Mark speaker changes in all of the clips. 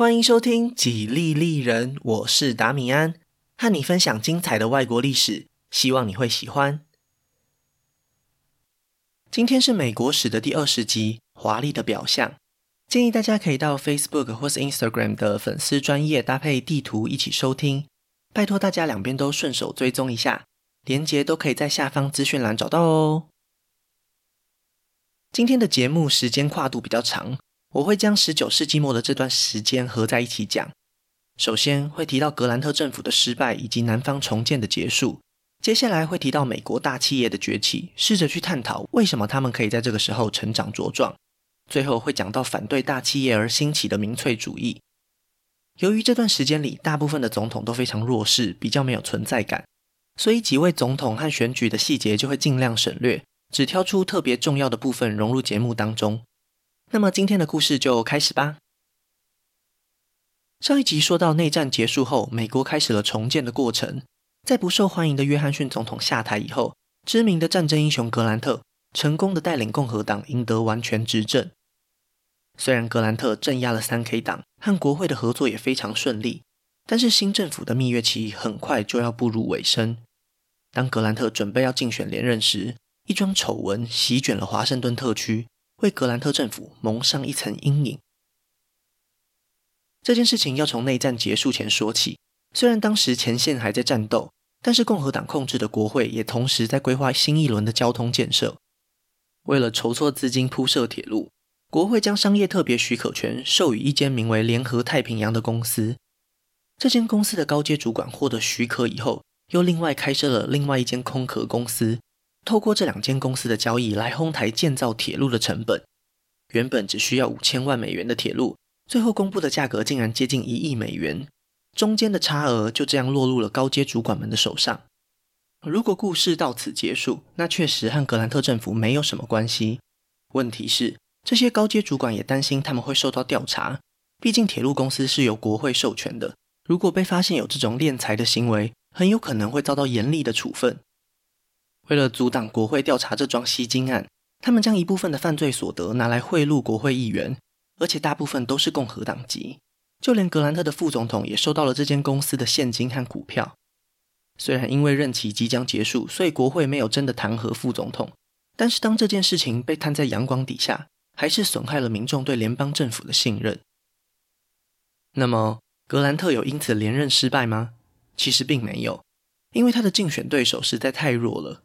Speaker 1: 欢迎收听《几利利人》，我是达米安，和你分享精彩的外国历史，希望你会喜欢。今天是美国史的第二十集，《华丽的表象》。建议大家可以到 Facebook 或是 Instagram 的粉丝专页搭配地图一起收听，拜托大家两边都顺手追踪一下，连结都可以在下方资讯栏找到哦。今天的节目时间跨度比较长。我会将十九世纪末的这段时间合在一起讲。首先会提到格兰特政府的失败以及南方重建的结束。接下来会提到美国大企业的崛起，试着去探讨为什么他们可以在这个时候成长茁壮。最后会讲到反对大企业而兴起的民粹主义。由于这段时间里大部分的总统都非常弱势，比较没有存在感，所以几位总统和选举的细节就会尽量省略，只挑出特别重要的部分融入节目当中。那么今天的故事就开始吧。上一集说到内战结束后，美国开始了重建的过程。在不受欢迎的约翰逊总统下台以后，知名的战争英雄格兰特成功的带领共和党赢得完全执政。虽然格兰特镇压了三 K 党，和国会的合作也非常顺利，但是新政府的蜜月期很快就要步入尾声。当格兰特准备要竞选连任时，一桩丑闻席卷了华盛顿特区。为格兰特政府蒙上一层阴影。这件事情要从内战结束前说起。虽然当时前线还在战斗，但是共和党控制的国会也同时在规划新一轮的交通建设。为了筹措资金铺设铁路，国会将商业特别许可权授予一间名为联合太平洋的公司。这间公司的高阶主管获得许可以后，又另外开设了另外一间空壳公司。透过这两间公司的交易来哄抬建造铁路的成本，原本只需要五千万美元的铁路，最后公布的价格竟然接近一亿美元，中间的差额就这样落入了高阶主管们的手上。如果故事到此结束，那确实和格兰特政府没有什么关系。问题是，这些高阶主管也担心他们会受到调查，毕竟铁路公司是由国会授权的，如果被发现有这种敛财的行为，很有可能会遭到严厉的处分。为了阻挡国会调查这桩吸金案，他们将一部分的犯罪所得拿来贿赂国会议员，而且大部分都是共和党籍。就连格兰特的副总统也收到了这间公司的现金和股票。虽然因为任期即将结束，所以国会没有真的弹劾副总统，但是当这件事情被摊在阳光底下，还是损害了民众对联邦政府的信任。那么，格兰特有因此连任失败吗？其实并没有，因为他的竞选对手实在太弱了。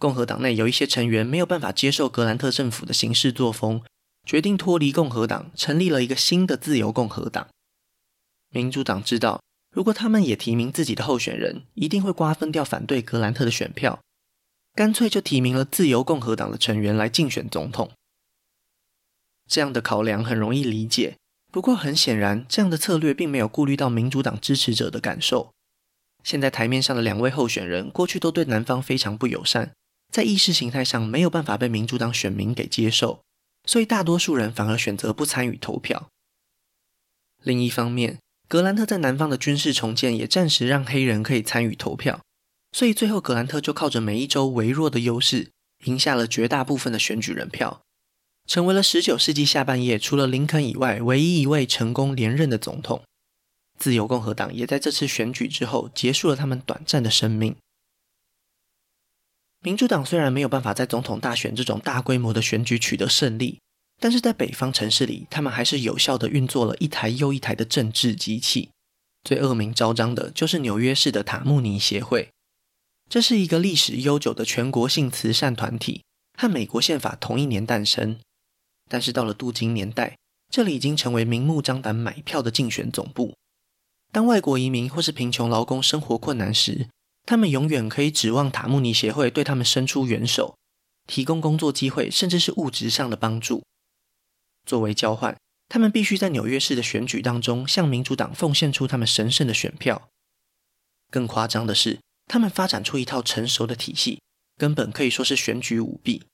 Speaker 1: 共和党内有一些成员没有办法接受格兰特政府的行事作风，决定脱离共和党，成立了一个新的自由共和党。民主党知道，如果他们也提名自己的候选人，一定会瓜分掉反对格兰特的选票，干脆就提名了自由共和党的成员来竞选总统。这样的考量很容易理解，不过很显然，这样的策略并没有顾虑到民主党支持者的感受。现在台面上的两位候选人，过去都对南方非常不友善。在意识形态上没有办法被民主党选民给接受，所以大多数人反而选择不参与投票。另一方面，格兰特在南方的军事重建也暂时让黑人可以参与投票，所以最后格兰特就靠着每一州微弱的优势，赢下了绝大部分的选举人票，成为了十九世纪下半叶除了林肯以外唯一一位成功连任的总统。自由共和党也在这次选举之后结束了他们短暂的生命。民主党虽然没有办法在总统大选这种大规模的选举取得胜利，但是在北方城市里，他们还是有效地运作了一台又一台的政治机器。最恶名昭彰的就是纽约市的塔木尼协会，这是一个历史悠久的全国性慈善团体，和美国宪法同一年诞生。但是到了镀金年代，这里已经成为明目张胆买票的竞选总部。当外国移民或是贫穷劳工生活困难时，他们永远可以指望塔木尼协会对他们伸出援手，提供工作机会，甚至是物质上的帮助。作为交换，他们必须在纽约市的选举当中向民主党奉献出他们神圣的选票。更夸张的是，他们发展出一套成熟的体系，根本可以说是选举舞弊。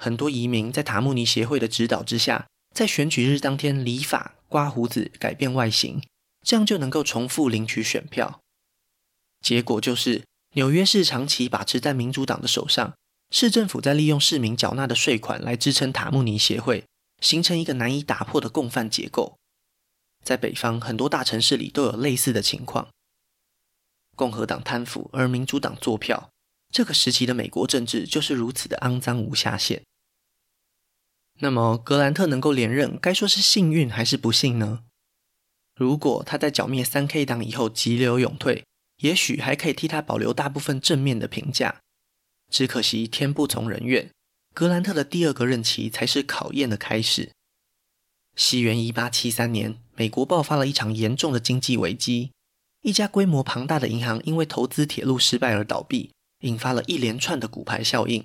Speaker 1: 很多移民在塔木尼协会的指导之下，在选举日当天理发、刮胡子、改变外形，这样就能够重复领取选票。结果就是，纽约市长期把持在民主党的手上，市政府在利用市民缴纳的税款来支撑塔木尼协会，形成一个难以打破的共犯结构。在北方很多大城市里都有类似的情况。共和党贪腐，而民主党坐票，这个时期的美国政治就是如此的肮脏无下限。那么，格兰特能够连任，该说是幸运还是不幸呢？如果他在剿灭三 K 党以后急流勇退，也许还可以替他保留大部分正面的评价。只可惜天不从人愿，格兰特的第二个任期才是考验的开始。西元一八七三年，美国爆发了一场严重的经济危机，一家规模庞大的银行因为投资铁路失败而倒闭，引发了一连串的骨牌效应。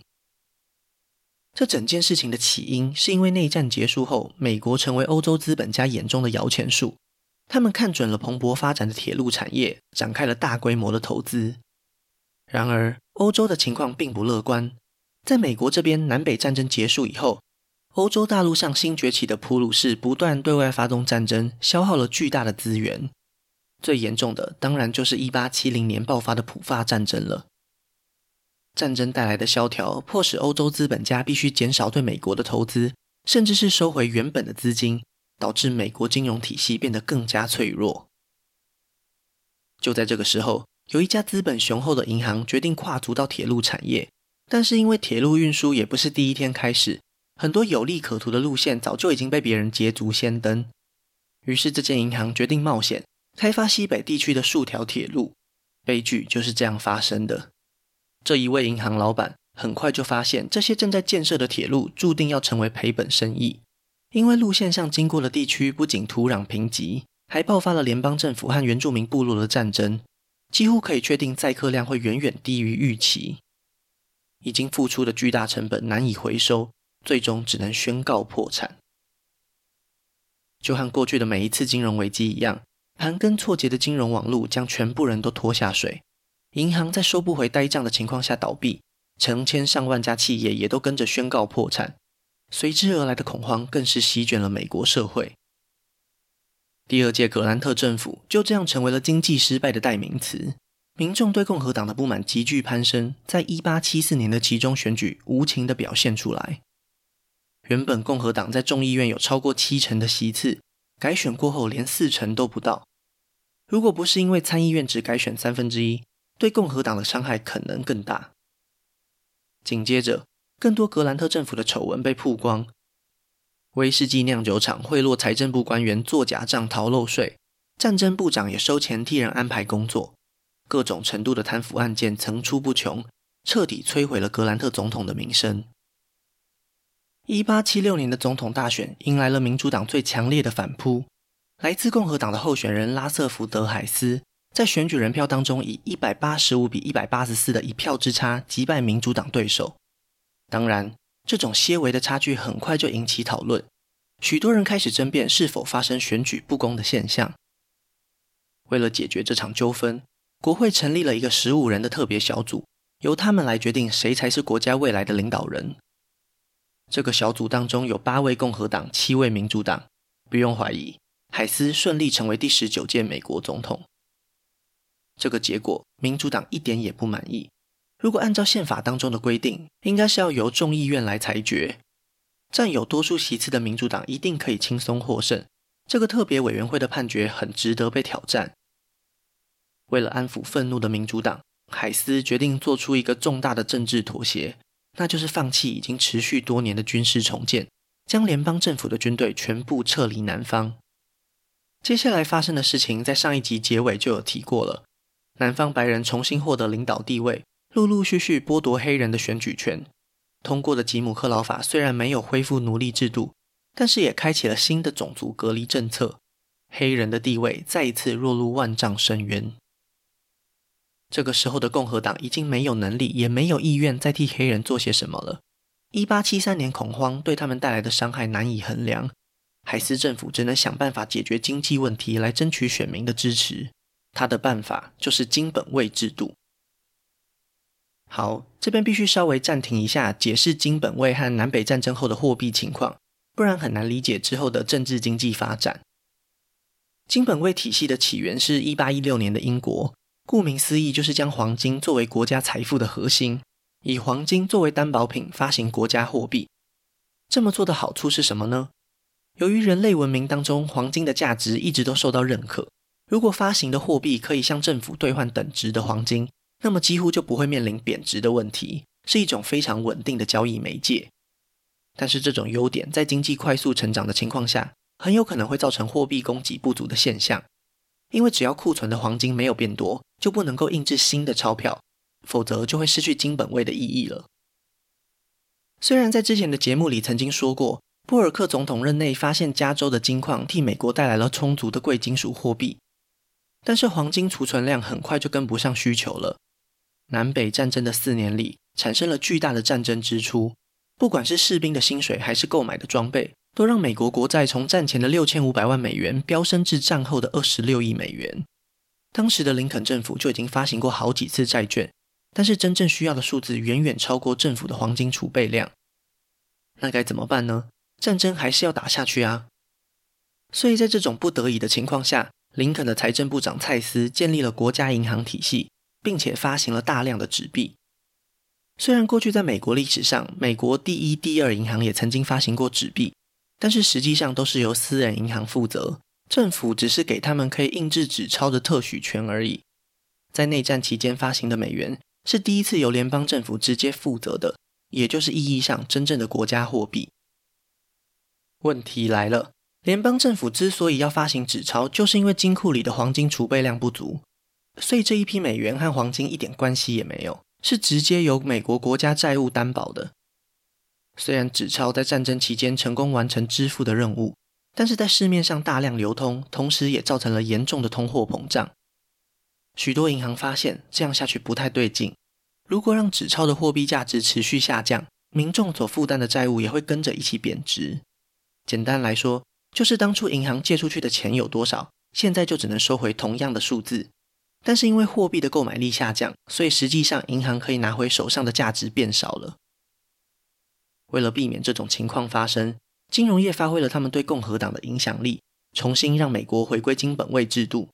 Speaker 1: 这整件事情的起因是因为内战结束后，美国成为欧洲资本家眼中的摇钱树。他们看准了蓬勃发展的铁路产业，展开了大规模的投资。然而，欧洲的情况并不乐观。在美国这边，南北战争结束以后，欧洲大陆上新崛起的普鲁士不断对外发动战争，消耗了巨大的资源。最严重的，当然就是1870年爆发的普法战争了。战争带来的萧条，迫使欧洲资本家必须减少对美国的投资，甚至是收回原本的资金。导致美国金融体系变得更加脆弱。就在这个时候，有一家资本雄厚的银行决定跨足到铁路产业，但是因为铁路运输也不是第一天开始，很多有利可图的路线早就已经被别人捷足先登。于是，这间银行决定冒险开发西北地区的数条铁路。悲剧就是这样发生的。这一位银行老板很快就发现，这些正在建设的铁路注定要成为赔本生意。因为路线上经过的地区不仅土壤贫瘠，还爆发了联邦政府和原住民部落的战争，几乎可以确定载客量会远远低于预期。已经付出的巨大成本难以回收，最终只能宣告破产。就和过去的每一次金融危机一样，盘根错节的金融网络将全部人都拖下水，银行在收不回呆账的情况下倒闭，成千上万家企业也都跟着宣告破产。随之而来的恐慌更是席卷了美国社会。第二届格兰特政府就这样成为了经济失败的代名词。民众对共和党的不满急剧攀升，在一八七四年的期中选举无情地表现出来。原本共和党在众议院有超过七成的席次，改选过后连四成都不到。如果不是因为参议院只改选三分之一，对共和党的伤害可能更大。紧接着。更多格兰特政府的丑闻被曝光，威士忌酿酒厂贿赂财政部官员做假账逃漏税，战争部长也收钱替人安排工作，各种程度的贪腐案件层出不穷，彻底摧毁了格兰特总统的名声。一八七六年的总统大选迎来了民主党最强烈的反扑，来自共和党的候选人拉瑟福德海斯在选举人票当中以一百八十五比一百八十四的一票之差击败民主党对手。当然，这种些微的差距很快就引起讨论，许多人开始争辩是否发生选举不公的现象。为了解决这场纠纷，国会成立了一个十五人的特别小组，由他们来决定谁才是国家未来的领导人。这个小组当中有八位共和党，七位民主党。不用怀疑，海斯顺利成为第十九届美国总统。这个结果，民主党一点也不满意。如果按照宪法当中的规定，应该是要由众议院来裁决。占有多数席次的民主党一定可以轻松获胜。这个特别委员会的判决很值得被挑战。为了安抚愤怒的民主党，海斯决定做出一个重大的政治妥协，那就是放弃已经持续多年的军事重建，将联邦政府的军队全部撤离南方。接下来发生的事情，在上一集结尾就有提过了。南方白人重新获得领导地位。陆陆续续剥夺黑人的选举权，通过的吉姆克劳法虽然没有恢复奴隶制度，但是也开启了新的种族隔离政策，黑人的地位再一次落入万丈深渊。这个时候的共和党已经没有能力，也没有意愿再替黑人做些什么了。一八七三年恐慌对他们带来的伤害难以衡量，海斯政府只能想办法解决经济问题来争取选民的支持。他的办法就是金本位制度。好，这边必须稍微暂停一下，解释金本位和南北战争后的货币情况，不然很难理解之后的政治经济发展。金本位体系的起源是一八一六年的英国，顾名思义就是将黄金作为国家财富的核心，以黄金作为担保品发行国家货币。这么做的好处是什么呢？由于人类文明当中黄金的价值一直都受到认可，如果发行的货币可以向政府兑换等值的黄金，那么几乎就不会面临贬值的问题，是一种非常稳定的交易媒介。但是这种优点在经济快速成长的情况下，很有可能会造成货币供给不足的现象，因为只要库存的黄金没有变多，就不能够印制新的钞票，否则就会失去金本位的意义了。虽然在之前的节目里曾经说过，波尔克总统任内发现加州的金矿替美国带来了充足的贵金属货币，但是黄金储存量很快就跟不上需求了。南北战争的四年里，产生了巨大的战争支出，不管是士兵的薪水还是购买的装备，都让美国国债从战前的六千五百万美元飙升至战后的二十六亿美元。当时的林肯政府就已经发行过好几次债券。但是真正需要的数字远远超过政府的黄金储备量，那该怎么办呢？战争还是要打下去啊！所以在这种不得已的情况下，林肯的财政部长蔡斯建立了国家银行体系，并且发行了大量的纸币。虽然过去在美国历史上，美国第一、第二银行也曾经发行过纸币，但是实际上都是由私人银行负责，政府只是给他们可以印制纸钞的特许权而已。在内战期间发行的美元，是第一次由联邦政府直接负责的，也就是意义上真正的国家货币。问题来了，联邦政府之所以要发行纸钞，就是因为金库里的黄金储备量不足，所以这一批美元和黄金一点关系也没有，是直接由美国国家债务担保的。虽然纸钞在战争期间成功完成支付的任务，但是在市面上大量流通，同时也造成了严重的通货膨胀。许多银行发现这样下去不太对劲。如果让纸钞的货币价值持续下降，民众所负担的债务也会跟着一起贬值。简单来说，就是当初银行借出去的钱有多少，现在就只能收回同样的数字。但是因为货币的购买力下降，所以实际上银行可以拿回手上的价值变少了。为了避免这种情况发生，金融业发挥了他们对共和党的影响力，重新让美国回归金本位制度。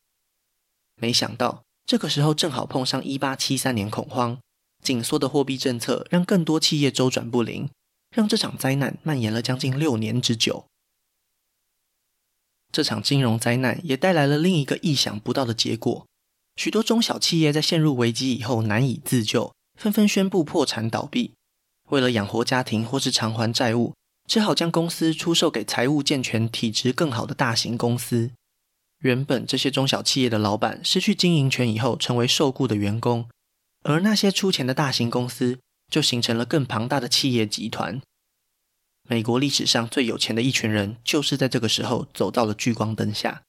Speaker 1: 没想到这个时候正好碰上一八七三年恐慌。紧缩的货币政策让更多企业周转不灵，让这场灾难蔓延了将近六年之久。这场金融灾难也带来了另一个意想不到的结果：许多中小企业在陷入危机以后难以自救，纷纷宣布破产倒闭。为了养活家庭或是偿还债务，只好将公司出售给财务健全、体质更好的大型公司。原本这些中小企业的老板失去经营权以后，成为受雇的员工。而那些出钱的大型公司，就形成了更庞大的企业集团。美国历史上最有钱的一群人，就是在这个时候走到了聚光灯下。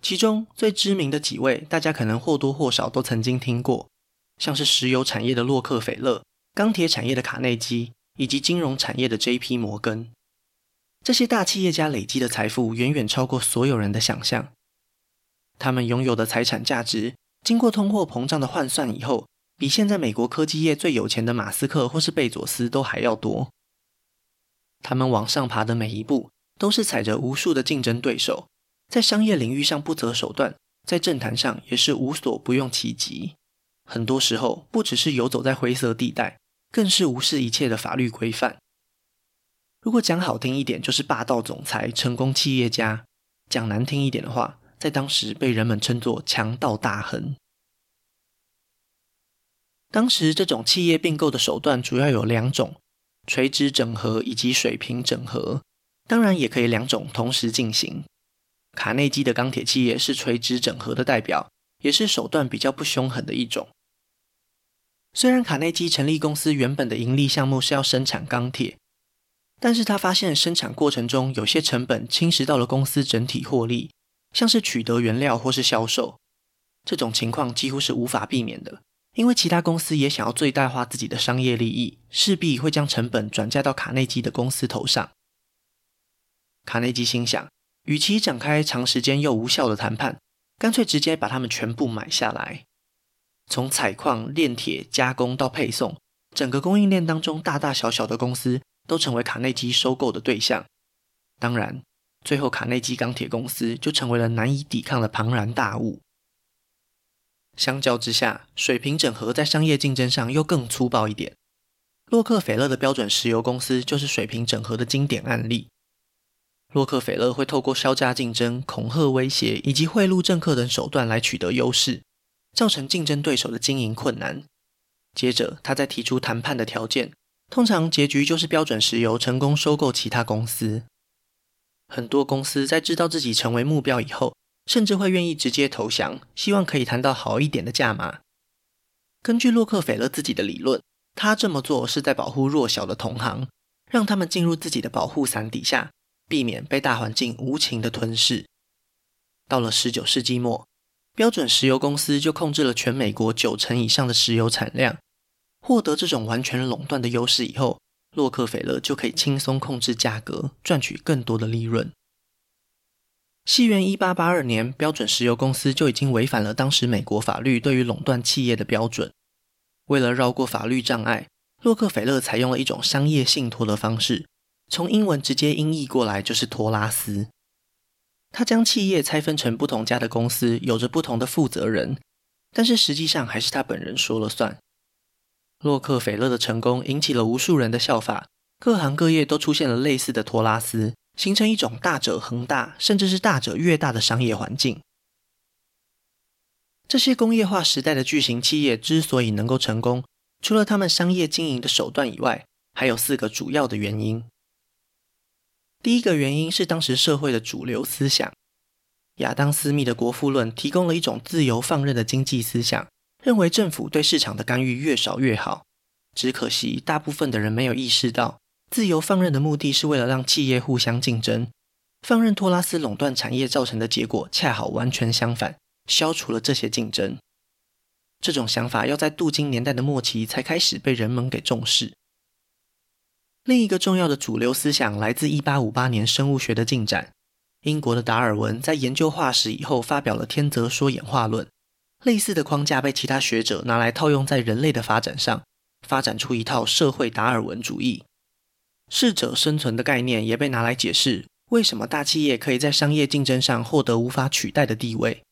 Speaker 1: 其中最知名的几位，大家可能或多或少都曾经听过，像是石油产业的洛克菲勒、钢铁产业的卡内基，以及金融产业的 J.P. 摩根。这些大企业家累积的财富，远远超过所有人的想象。他们拥有的财产价值，经过通货膨胀的换算以后，比现在美国科技业最有钱的马斯克或是贝佐斯都还要多。他们往上爬的每一步，都是踩着无数的竞争对手，在商业领域上不择手段，在政坛上也是无所不用其极。很多时候，不只是游走在灰色地带，更是无视一切的法律规范。如果讲好听一点，就是霸道总裁、成功企业家；讲难听一点的话，在当时被人们称作强盗大亨。当时这种企业并购的手段主要有两种：垂直整合以及水平整合。当然，也可以两种同时进行。卡内基的钢铁企业是垂直整合的代表，也是手段比较不凶狠的一种。虽然卡内基成立公司原本的盈利项目是要生产钢铁，但是他发现生产过程中有些成本侵蚀到了公司整体获利。像是取得原料或是销售，这种情况几乎是无法避免的，因为其他公司也想要最大化自己的商业利益，势必会将成本转嫁到卡内基的公司头上。卡内基心想，与其展开长时间又无效的谈判，干脆直接把他们全部买下来。从采矿、炼铁、加工到配送，整个供应链当中大大小小的公司都成为卡内基收购的对象。当然。最后，卡内基钢铁公司就成为了难以抵抗的庞然大物。相较之下，水平整合在商业竞争上又更粗暴一点。洛克菲勒的标准石油公司就是水平整合的经典案例。洛克菲勒会透过削价竞争、恐吓威胁以及贿赂政客等手段来取得优势，造成竞争对手的经营困难。接着，他再提出谈判的条件，通常结局就是标准石油成功收购其他公司。很多公司在知道自己成为目标以后，甚至会愿意直接投降，希望可以谈到好一点的价码。根据洛克菲勒自己的理论，他这么做是在保护弱小的同行，让他们进入自己的保护伞底下。避免被大环境无情的吞噬。到了十九世纪末，标准石油公司就控制了全美国九成以上的石油产量。获得这种完全垄断的优势以后，洛克菲勒就可以轻松控制价格，赚取更多的利润。西元一八八二年，标准石油公司就已经违反了当时美国法律对于垄断企业的标准。为了绕过法律障碍，洛克菲勒采用了一种商业信托的方式。从英文直接音译过来就是托拉斯。他将企业拆分成不同家的公司，有着不同的负责人，但是实际上还是他本人说了算。洛克菲勒的成功引起了无数人的效法，各行各业都出现了类似的托拉斯，形成一种大者恒大，甚至是大者越大的商业环境。这些工业化时代的巨型企业之所以能够成功，除了他们商业经营的手段以外，还有四个主要的原因。第一个原因是当时社会的主流思想，亚当·斯密的《国富论》提供了一种自由放任的经济思想，认为政府对市场的干预越少越好。只可惜，大部分的人没有意识到，自由放任的目的是为了让企业互相竞争，放任托拉斯垄断产业造成的结果恰好完全相反，消除了这些竞争。这种想法要在镀金年代的末期才开始被人们给重视。另一个重要的主流思想来自1858年生物学的进展。英国的达尔文在研究化石以后，发表了天择说演化论。类似的框架被其他学者拿来套用在人类的发展上，发展出一套社会达尔文主义。适者生存的概念也被拿来解释为什么大企业可以在商业竞争上获得无法取代的地位，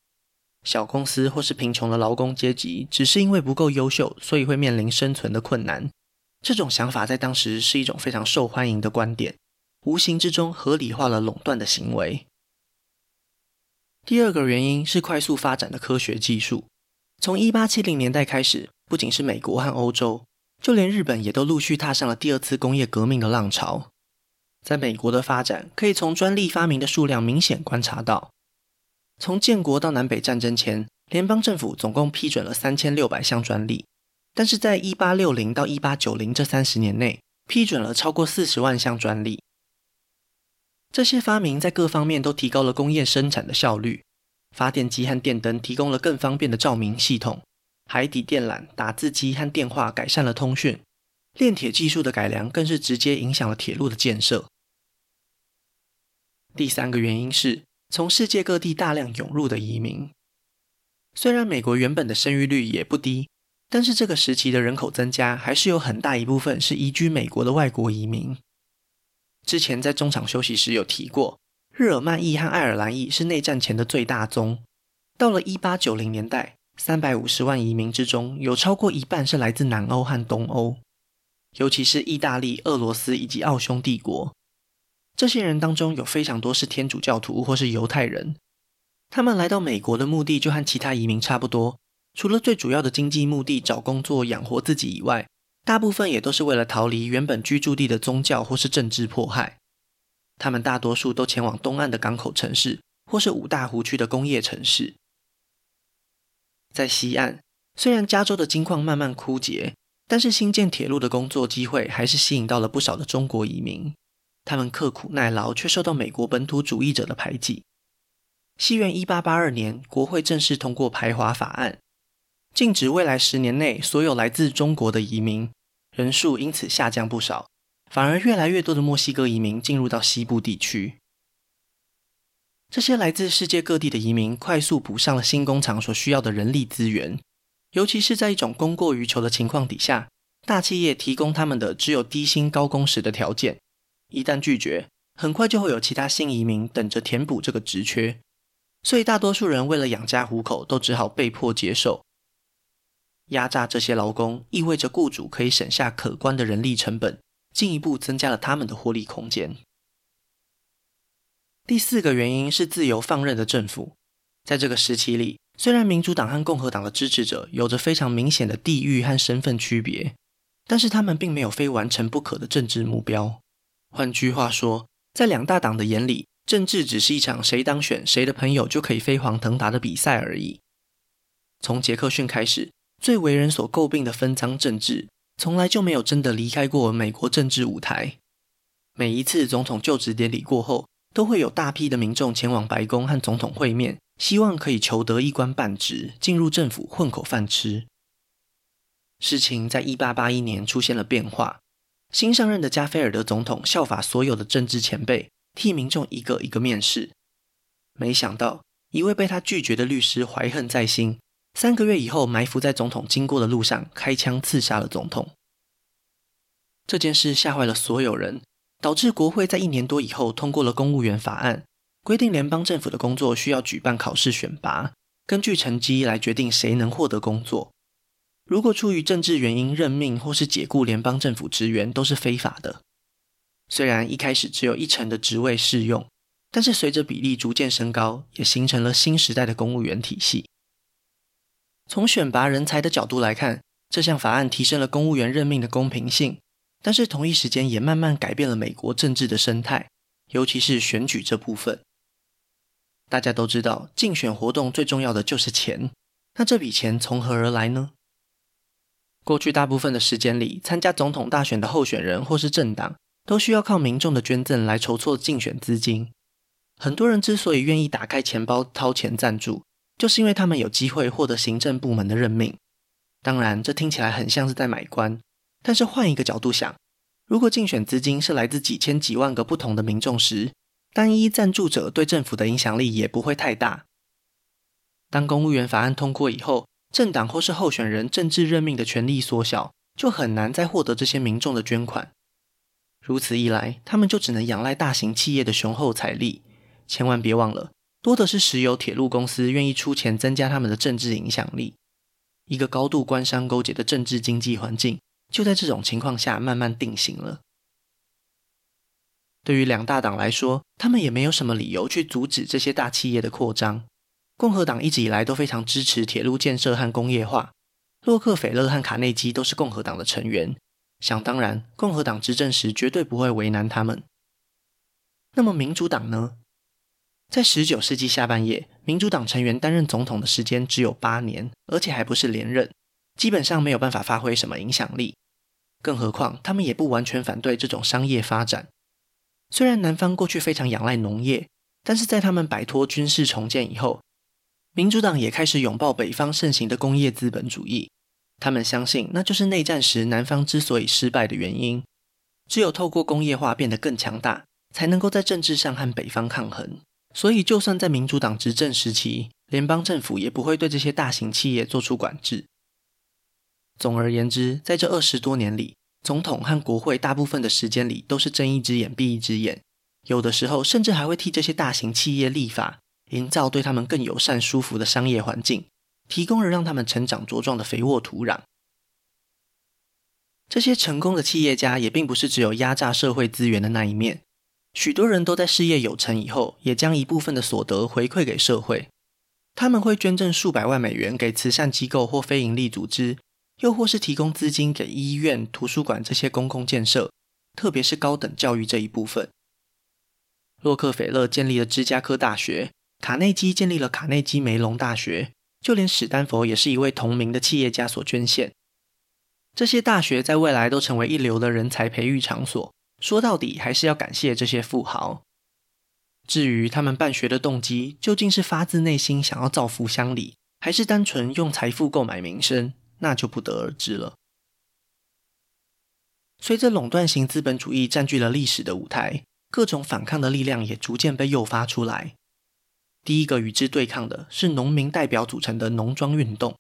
Speaker 1: 小公司或是贫穷的劳工阶级只是因为不够优秀，所以会面临生存的困难。这种想法在当时是一种非常受欢迎的观点，无形之中合理化了垄断的行为。第二个原因是快速发展的科学技术。从一八七零年代开始，不仅是美国和欧洲，就连日本也都陆续踏上了第二次工业革命的浪潮。在美国的发展，可以从专利发明的数量明显观察到。从建国到南北战争前，联邦政府总共批准了三千六百项专利。但是在一八六零到一八九零这三十年内，批准了超过四十万项专利。这些发明在各方面都提高了工业生产的效率。发电机和电灯提供了更方便的照明系统，海底电缆、打字机和电话改善了通讯。炼铁技术的改良更是直接影响了铁路的建设。第三个原因是从世界各地大量涌入的移民。虽然美国原本的生育率也不低。但是这个时期的人口增加，还是有很大一部分是移居美国的外国移民。之前在中场休息时有提过，日耳曼裔和爱尔兰裔是内战前的最大宗。到了一八九零年代，三百五十万移民之中，有超过一半是来自南欧和东欧，尤其是意大利、俄罗斯以及奥匈帝国。这些人当中有非常多是天主教徒或是犹太人，他们来到美国的目的就和其他移民差不多。除了最主要的经济目的找工作养活自己以外，大部分也都是为了逃离原本居住地的宗教或是政治迫害。他们大多数都前往东岸的港口城市，或是五大湖区的工业城市。在西岸，虽然加州的金矿慢慢枯竭，但是新建铁路的工作机会还是吸引到了不少的中国移民。他们刻苦耐劳，却受到美国本土主义者的排挤。西元一八八二年，国会正式通过排华法案。禁止未来十年内所有来自中国的移民，人数因此下降不少，反而越来越多的墨西哥移民进入到西部地区。这些来自世界各地的移民快速补上了新工厂所需要的人力资源，尤其是在一种供过于求的情况底下，大企业提供他们的只有低薪高工时的条件，一旦拒绝，很快就会有其他新移民等着填补这个职缺，所以大多数人为了养家糊口，都只好被迫接受。压榨这些劳工，意味着雇主可以省下可观的人力成本，进一步增加了他们的获利空间。第四个原因是自由放任的政府。在这个时期里，虽然民主党和共和党的支持者有着非常明显的地域和身份区别，但是他们并没有非完成不可的政治目标。换句话说，在两大党的眼里，政治只是一场谁当选谁的朋友就可以飞黄腾达的比赛而已。从杰克逊开始，最为人所诟病的分赃政治，从来就没有真的离开过美国政治舞台。每一次总统就职典礼过后，都会有大批的民众前往白宫和总统会面，希望可以求得一官半职，进入政府混口饭吃。事情在一八八一年出现了变化，新上任的加菲尔德总统效法所有的政治前辈。替民众一个一个面试，没想到一位被他拒绝的律师怀恨在心，三个月以后埋伏在总统经过的路上，开枪刺杀了总统。这件事吓坏了所有人，导致国会在一年多以后通过了公务员法案，规定联邦政府的工作需要举办考试选拔，根据成绩来决定谁能获得工作。如果出于政治原因任命或是解雇联邦政府职员，都是非法的。虽然一开始只有一成的职位适用，但是随着比例逐渐升高，也形成了新时代的公务员体系。从选拔人才的角度来看，这项法案提升了公务员任命的公平性，但是同一时间也慢慢改变了美国政治的生态，尤其是选举这部分。大家都知道，竞选活动最重要的就是钱，那这笔钱从何而来呢？过去大部分的时间里，参加总统大选的候选人或是政党，都需要靠民众的捐赠来筹措竞选资金。很多人之所以愿意打开钱包掏钱赞助，就是因为他们有机会获得行政部门的任命。当然，这听起来很像是在买官，但是换一个角度想，如果竞选资金是来自几千几万个不同的民众时，单一赞助者对政府的影响力也不会太大。当公务员法案通过以后，政党或是候选人政治任命的权力缩小，就很难再获得这些民众的捐款。如此一来，他们就只能仰赖大型企业的雄厚财力。千万别忘了，多的是石油铁路公司愿意出钱增加他们的政治影响力。一个高度官商勾结的政治经济环境，就在这种情况下慢慢定型了。对于两大党来说，他们也没有什么理由去阻止这些大企业的扩张。共和党一直以来都非常支持铁路建设和工业化，洛克菲勒和卡内基都是共和党的成员。想当然，共和党执政时绝对不会为难他们。那么民主党呢？在十九世纪下半叶，民主党成员担任总统的时间只有八年，而且还不是连任，基本上没有办法发挥什么影响力。更何况，他们也不完全反对这种商业发展。虽然南方过去非常仰赖农业，但是在他们摆脱军事重建以后，民主党也开始拥抱北方盛行的工业资本主义。他们相信，那就是内战时南方之所以失败的原因。只有透过工业化变得更强大，才能够在政治上和北方抗衡。所以，就算在民主党执政时期，联邦政府也不会对这些大型企业做出管制。总而言之，在这二十多年里，总统和国会大部分的时间里都是睁一只眼闭一只眼，有的时候甚至还会替这些大型企业立法，营造对他们更友善、舒服的商业环境。提供了让他们成长茁壮的肥沃土壤。这些成功的企业家也并不是只有压榨社会资源的那一面，许多人都在事业有成以后，也将一部分的所得回馈给社会。他们会捐赠数百万美元给慈善机构或非营利组织，又或是提供资金给医院、图书馆这些公共建设，特别是高等教育这一部分。洛克菲勒建立了芝加哥大学，卡内基建立了卡内基梅隆大学。就连史丹佛也是一位同名的企业家所捐献。这些大学在未来都成为一流的人才培育场所。说到底，还是要感谢这些富豪。至于他们办学的动机，究竟是发自内心想要造福乡里，还是单纯用财富购买名声，那就不得而知了。随着垄断型资本主义占据了历史的舞台，各种反抗的力量也逐渐被诱发出来。第一个与之对抗的是农民代表组成的农庄运动。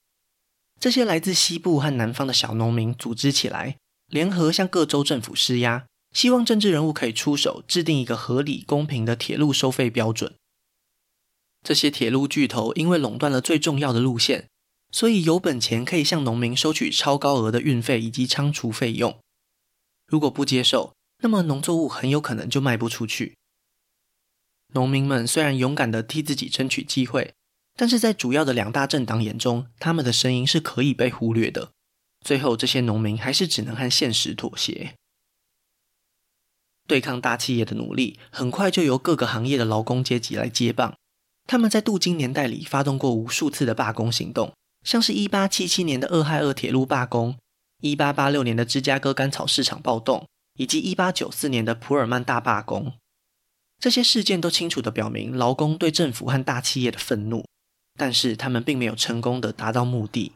Speaker 1: 这些来自西部和南方的小农民组织起来，联合向各州政府施压，希望政治人物可以出手制定一个合理公平的铁路收费标准。这些铁路巨头因为垄断了最重要的路线，所以有本钱可以向农民收取超高额的运费以及仓储费用。如果不接受，那么农作物很有可能就卖不出去。农民们虽然勇敢地替自己争取机会，但是在主要的两大政党眼中，他们的声音是可以被忽略的。最后，这些农民还是只能和现实妥协。对抗大企业的努力，很快就由各个行业的劳工阶级来接棒。他们在镀金年代里发动过无数次的罢工行动，像是一八七七年的俄亥俄铁路罢工，一八八六年的芝加哥甘草市场暴动，以及一八九四年的普尔曼大罢工。这些事件都清楚地表明劳工对政府和大企业的愤怒，但是他们并没有成功地达到目的，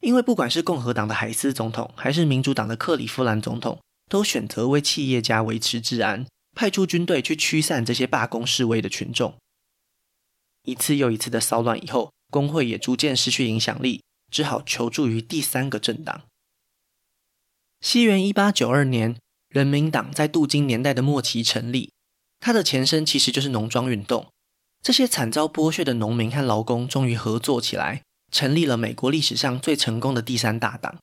Speaker 1: 因为不管是共和党的海斯总统，还是民主党的克里夫兰总统，都选择为企业家维持治安，派出军队去驱散这些罢工示威的群众。一次又一次的骚乱以后，工会也逐渐失去影响力，只好求助于第三个政党。西元一八九二年，人民党在镀金年代的末期成立，它的前身其实就是农庄运动。这些惨遭剥削的农民和劳工终于合作起来，成立了美国历史上最成功的第三大党。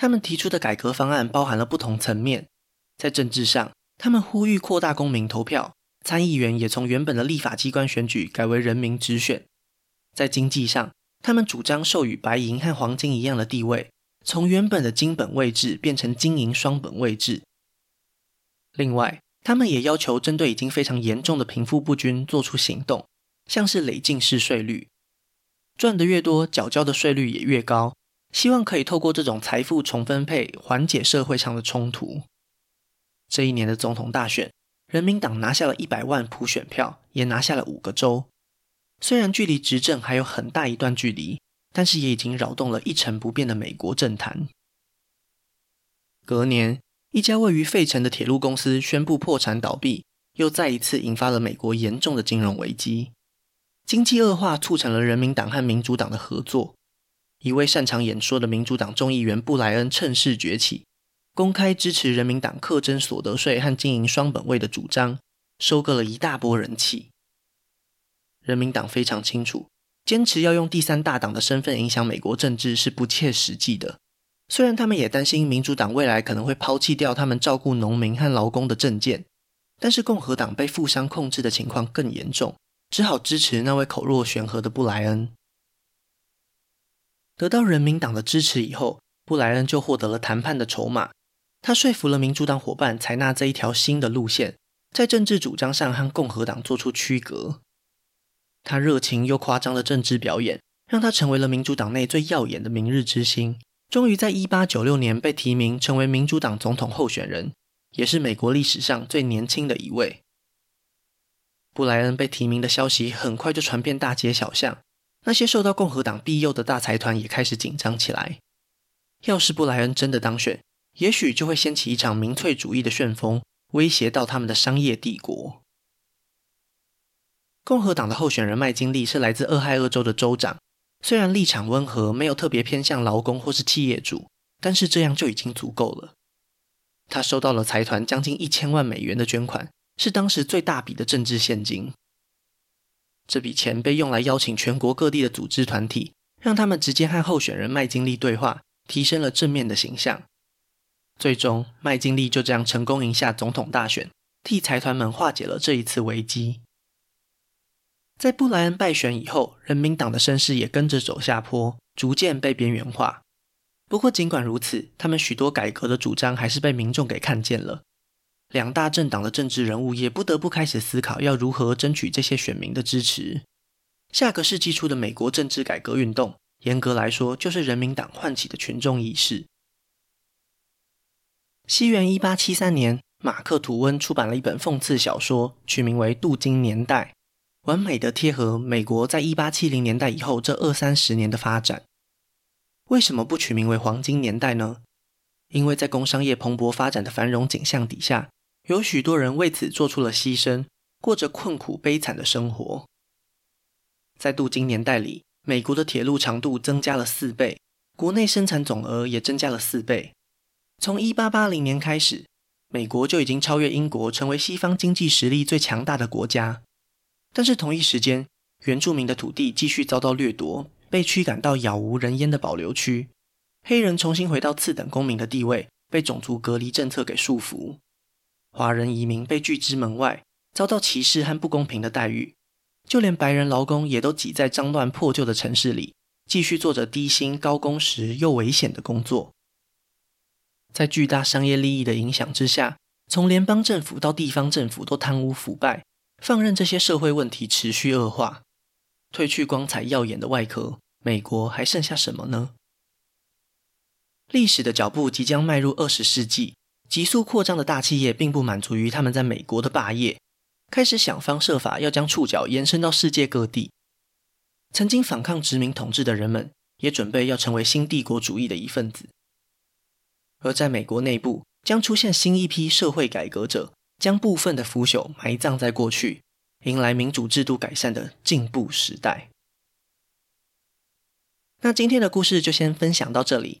Speaker 1: 他们提出的改革方案包含了不同层面，在政治上，他们呼吁扩大公民投票。参议员也从原本的立法机关选举改为人民直选。在经济上，他们主张授予白银和黄金一样的地位，从原本的金本位制变成金银双本位制。另外，他们也要求针对已经非常严重的贫富不均做出行动，像是累进式税率，赚得越多，缴交的税率也越高，希望可以透过这种财富重分配缓解社会上的冲突。这一年的总统大选。人民党拿下了一百万普选票，也拿下了五个州。虽然距离执政还有很大一段距离，但是也已经扰动了一成不变的美国政坛。隔年，一家位于费城的铁路公司宣布破产倒闭，又再一次引发了美国严重的金融危机。经济恶化促成了人民党和民主党的合作。一位擅长演说的民主党众议员布莱恩趁势崛起。公开支持人民党课征所得税和经营双本位的主张，收割了一大波人气。人民党非常清楚，坚持要用第三大党的身份影响美国政治是不切实际的。虽然他们也担心民主党未来可能会抛弃掉他们照顾农民和劳工的政见，但是共和党被富商控制的情况更严重，只好支持那位口若悬河的布莱恩。得到人民党的支持以后，布莱恩就获得了谈判的筹码。他说服了民主党伙伴采纳这一条新的路线，在政治主张上和共和党做出区隔。他热情又夸张的政治表演，让他成为了民主党内最耀眼的明日之星。终于在1896年被提名成为民主党总统候选人，也是美国历史上最年轻的一位。布莱恩被提名的消息很快就传遍大街小巷，那些受到共和党庇佑的大财团也开始紧张起来。要是布莱恩真的当选，也许就会掀起一场民粹主义的旋风，威胁到他们的商业帝国。共和党的候选人麦金利是来自俄亥俄州的州长，虽然立场温和，没有特别偏向劳工或是企业主，但是这样就已经足够了。他收到了财团将近一千万美元的捐款，是当时最大笔的政治现金。这笔钱被用来邀请全国各地的组织团体，让他们直接和候选人麦金利对话，提升了正面的形象。最终，麦金利就这样成功赢下总统大选，替财团们化解了这一次危机。在布莱恩败选以后，人民党的声势也跟着走下坡，逐渐被边缘化。不过，尽管如此，他们许多改革的主张还是被民众给看见了。两大政党的政治人物也不得不开始思考要如何争取这些选民的支持。下个世纪初的美国政治改革运动，严格来说，就是人民党唤起的群众意识。西元一八七三年，马克·吐温出版了一本讽刺小说，取名为《镀金年代》，完美的贴合美国在一八七零年代以后这二三十年的发展。为什么不取名为黄金年代呢？因为在工商业蓬勃发展的繁荣景象底下，有许多人为此做出了牺牲，过着困苦悲惨的生活。在镀金年代里，美国的铁路长度增加了四倍，国内生产总额也增加了四倍。从一八八零年开始，美国就已经超越英国，成为西方经济实力最强大的国家。但是同一时间，原住民的土地继续遭到掠夺，被驱赶到杳无人烟的保留区。黑人重新回到次等公民的地位，被种族隔离政策给束缚。华人移民被拒之门外，遭到歧视和不公平的待遇，就连白人劳工也都挤在脏乱破旧的城市里，继续做着低薪、高工时又危险的工作。在巨大商业利益的影响之下，从联邦政府到地方政府都贪污腐败，放任这些社会问题持续恶化。褪去光彩耀眼的外壳，美国还剩下什么呢？历史的脚步即将迈入二十世纪，急速扩张的大企业并不满足于他们在美国的霸业，开始想方设法要将触角延伸到世界各地。曾经反抗殖民统治的人们，也准备要成为新帝国主义的一份子。而在美国内部，将出现新一批社会改革者，将部分的腐朽埋葬在过去，迎来民主制度改善的进步时代。那今天的故事就先分享到这里。